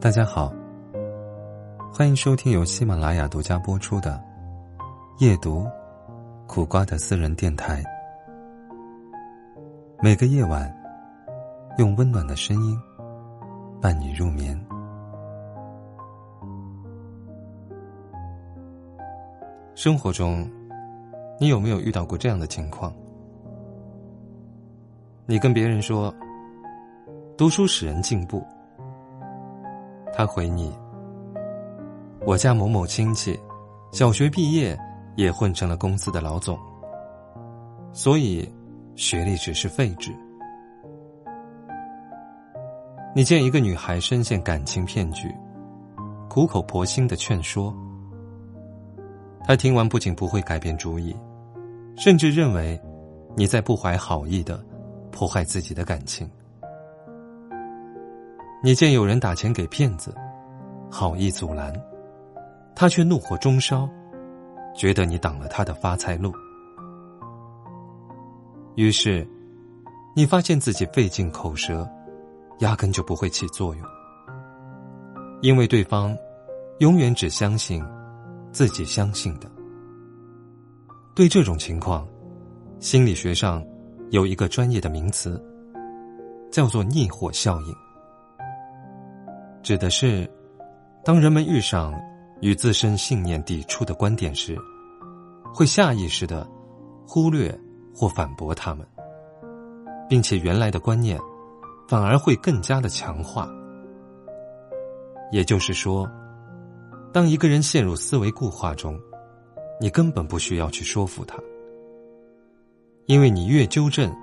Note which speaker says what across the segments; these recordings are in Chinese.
Speaker 1: 大家好，欢迎收听由喜马拉雅独家播出的《夜读苦瓜的私人电台》。每个夜晚，用温暖的声音伴你入眠。生活中，你有没有遇到过这样的情况？你跟别人说，读书使人进步。他回你：“我家某某亲戚，小学毕业也混成了公司的老总，所以学历只是废纸。”你见一个女孩深陷感情骗局，苦口婆心的劝说，她听完不仅不会改变主意，甚至认为你在不怀好意的破坏自己的感情。你见有人打钱给骗子，好意阻拦，他却怒火中烧，觉得你挡了他的发财路。于是，你发现自己费尽口舌，压根就不会起作用，因为对方永远只相信自己相信的。对这种情况，心理学上有一个专业的名词，叫做逆火效应。指的是，当人们遇上与自身信念抵触的观点时，会下意识的忽略或反驳他们，并且原来的观念反而会更加的强化。也就是说，当一个人陷入思维固化中，你根本不需要去说服他，因为你越纠正，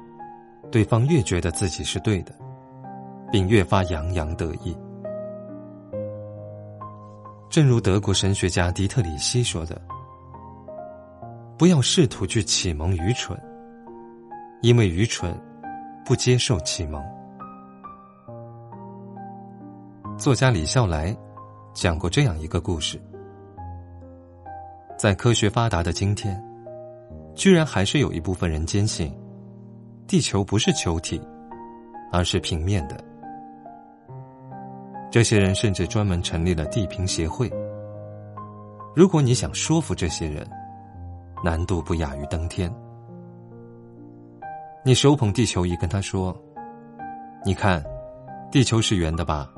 Speaker 1: 对方越觉得自己是对的，并越发洋洋得意。正如德国神学家迪特里希说的：“不要试图去启蒙愚蠢，因为愚蠢不接受启蒙。”作家李笑来讲过这样一个故事：在科学发达的今天，居然还是有一部分人坚信，地球不是球体，而是平面的。这些人甚至专门成立了地平协会。如果你想说服这些人，难度不亚于登天。你手捧地球仪跟他说：“你看，地球是圆的吧？”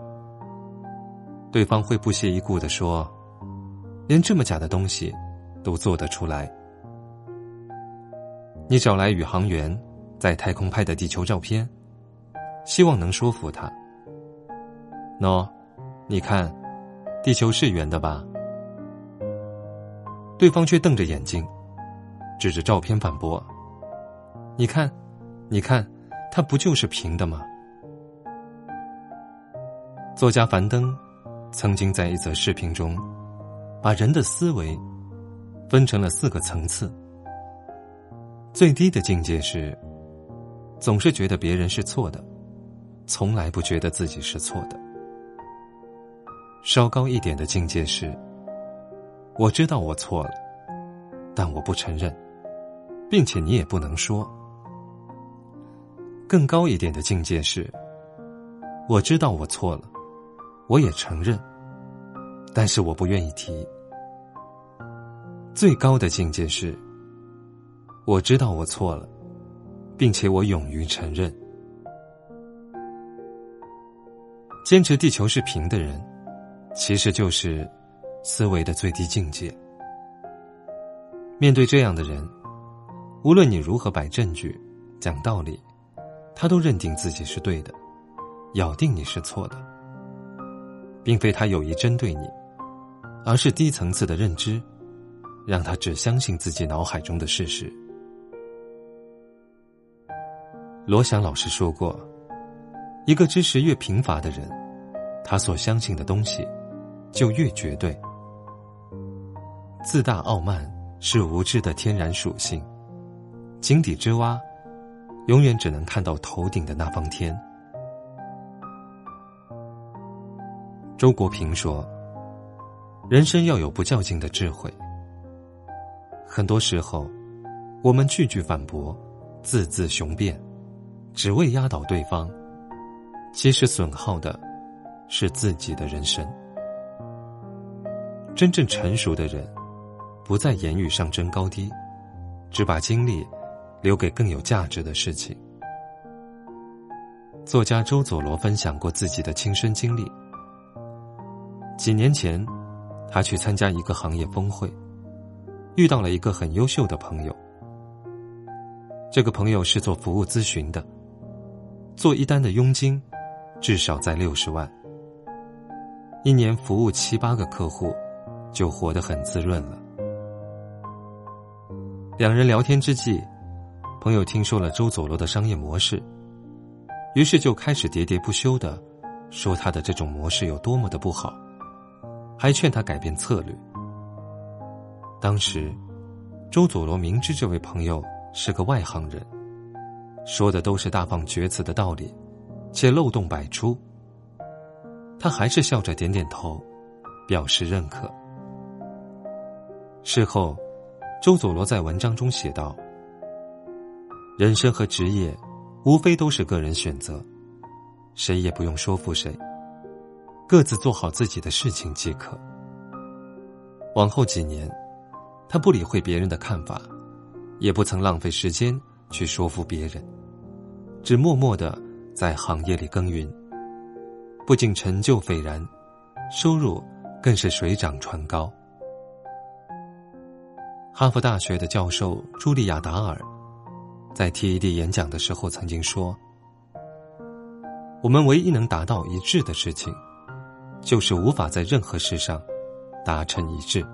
Speaker 1: 对方会不屑一顾的说：“连这么假的东西都做得出来。”你找来宇航员在太空拍的地球照片，希望能说服他。喏，你看，地球是圆的吧？对方却瞪着眼睛，指着照片反驳：“你看，你看，它不就是平的吗？”作家樊登曾经在一则视频中，把人的思维分成了四个层次。最低的境界是，总是觉得别人是错的，从来不觉得自己是错的。稍高一点的境界是，我知道我错了，但我不承认，并且你也不能说。更高一点的境界是，我知道我错了，我也承认，但是我不愿意提。最高的境界是，我知道我错了，并且我勇于承认。坚持地球是平的人。其实就是思维的最低境界。面对这样的人，无论你如何摆证据、讲道理，他都认定自己是对的，咬定你是错的，并非他有意针对你，而是低层次的认知，让他只相信自己脑海中的事实。罗翔老师说过：“一个知识越贫乏的人，他所相信的东西。”就越绝对。自大傲慢是无知的天然属性，井底之蛙，永远只能看到头顶的那方天。周国平说：“人生要有不较劲的智慧。很多时候，我们句句反驳，字字雄辩，只为压倒对方，其实损耗的是自己的人生。真正成熟的人，不在言语上争高低，只把精力留给更有价值的事情。作家周佐罗分享过自己的亲身经历。几年前，他去参加一个行业峰会，遇到了一个很优秀的朋友。这个朋友是做服务咨询的，做一单的佣金至少在六十万，一年服务七八个客户。就活得很滋润了。两人聊天之际，朋友听说了周佐罗的商业模式，于是就开始喋喋不休的说他的这种模式有多么的不好，还劝他改变策略。当时，周佐罗明知这位朋友是个外行人，说的都是大放厥词的道理，且漏洞百出，他还是笑着点点头，表示认可。事后，周佐罗在文章中写道：“人生和职业，无非都是个人选择，谁也不用说服谁，各自做好自己的事情即可。”往后几年，他不理会别人的看法，也不曾浪费时间去说服别人，只默默的在行业里耕耘，不仅成就斐然，收入更是水涨船高。哈佛大学的教授茱莉亚·达尔在 TED 演讲的时候曾经说：“我们唯一能达到一致的事情，就是无法在任何事上达成一致。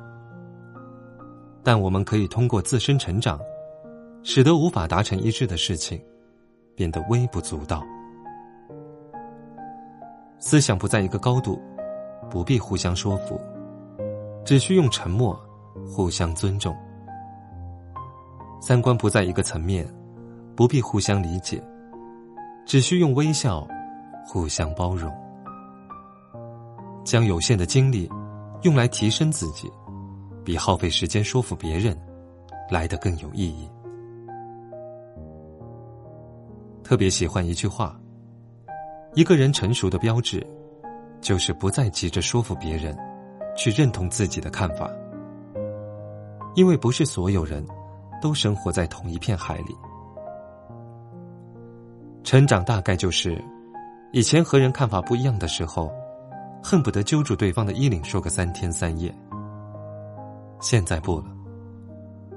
Speaker 1: 但我们可以通过自身成长，使得无法达成一致的事情变得微不足道。思想不在一个高度，不必互相说服，只需用沉默互相尊重。”三观不在一个层面，不必互相理解，只需用微笑互相包容。将有限的精力用来提升自己，比耗费时间说服别人来得更有意义。特别喜欢一句话：一个人成熟的标志，就是不再急着说服别人去认同自己的看法，因为不是所有人。都生活在同一片海里。成长大概就是，以前和人看法不一样的时候，恨不得揪住对方的衣领说个三天三夜。现在不了，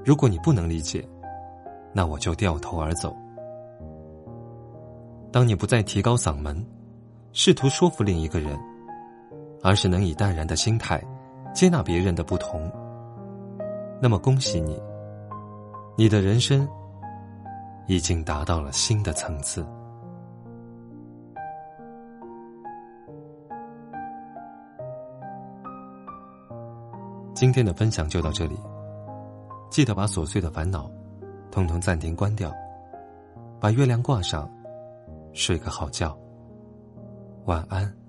Speaker 1: 如果你不能理解，那我就掉头而走。当你不再提高嗓门，试图说服另一个人，而是能以淡然的心态接纳别人的不同，那么恭喜你。你的人生已经达到了新的层次。今天的分享就到这里，记得把琐碎的烦恼统统暂停关掉，把月亮挂上，睡个好觉，晚安。